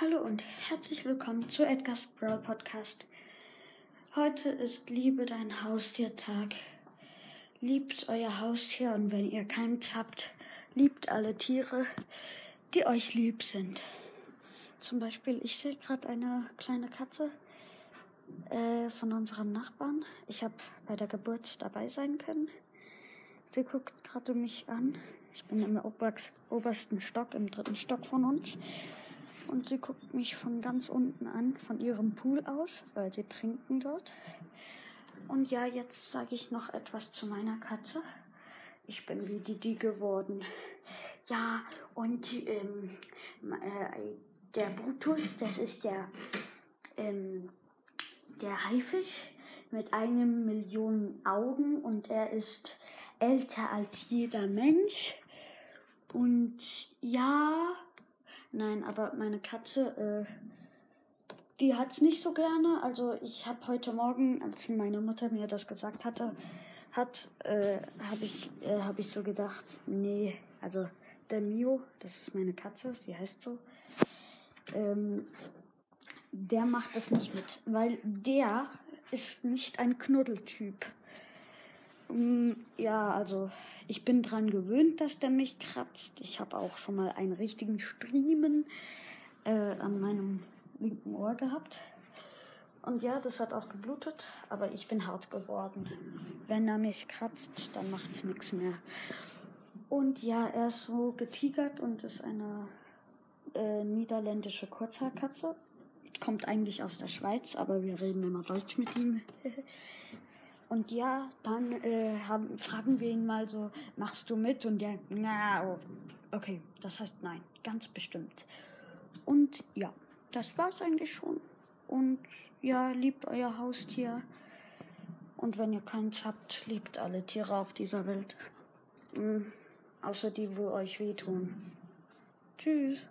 Hallo und herzlich willkommen zu Edgar's Brawl Podcast. Heute ist Liebe dein Haustiertag. Liebt euer Haustier und wenn ihr keins habt, liebt alle Tiere, die euch lieb sind. Zum Beispiel, ich sehe gerade eine kleine Katze äh, von unseren Nachbarn. Ich habe bei der Geburt dabei sein können. Sie guckt gerade mich an. Ich bin im obersten Stock, im dritten Stock von uns. Und sie guckt mich von ganz unten an, von ihrem Pool aus, weil sie trinken dort. Und ja, jetzt sage ich noch etwas zu meiner Katze. Ich bin wie Didi geworden. Ja, und ähm, äh, der Brutus, das ist der, ähm, der Haifisch mit einem Million Augen und er ist älter als jeder Mensch. Und ja, Nein, aber meine Katze, äh, die hat's nicht so gerne. Also ich habe heute Morgen, als meine Mutter mir das gesagt hatte, hat, äh, habe ich, äh, hab ich so gedacht, nee, also der Mio, das ist meine Katze, sie heißt so, ähm, der macht das nicht mit, weil der ist nicht ein Knuddeltyp. Mm, ja, also ich bin dran gewöhnt, dass der mich kratzt. Ich habe auch schon mal einen richtigen Striemen äh, an meinem linken Ohr gehabt. Und ja, das hat auch geblutet, aber ich bin hart geworden. Wenn er mich kratzt, dann macht's nichts mehr. Und ja, er ist so getigert und ist eine äh, niederländische Kurzhaarkatze. Kommt eigentlich aus der Schweiz, aber wir reden immer Deutsch mit ihm. Und ja, dann äh, haben, fragen wir ihn mal so, machst du mit? Und der, na, oh, okay, das heißt nein, ganz bestimmt. Und ja, das war's eigentlich schon. Und ja, liebt euer Haustier. Und wenn ihr keins habt, liebt alle Tiere auf dieser Welt. Mhm. Außer die, wo euch wehtun. Tschüss.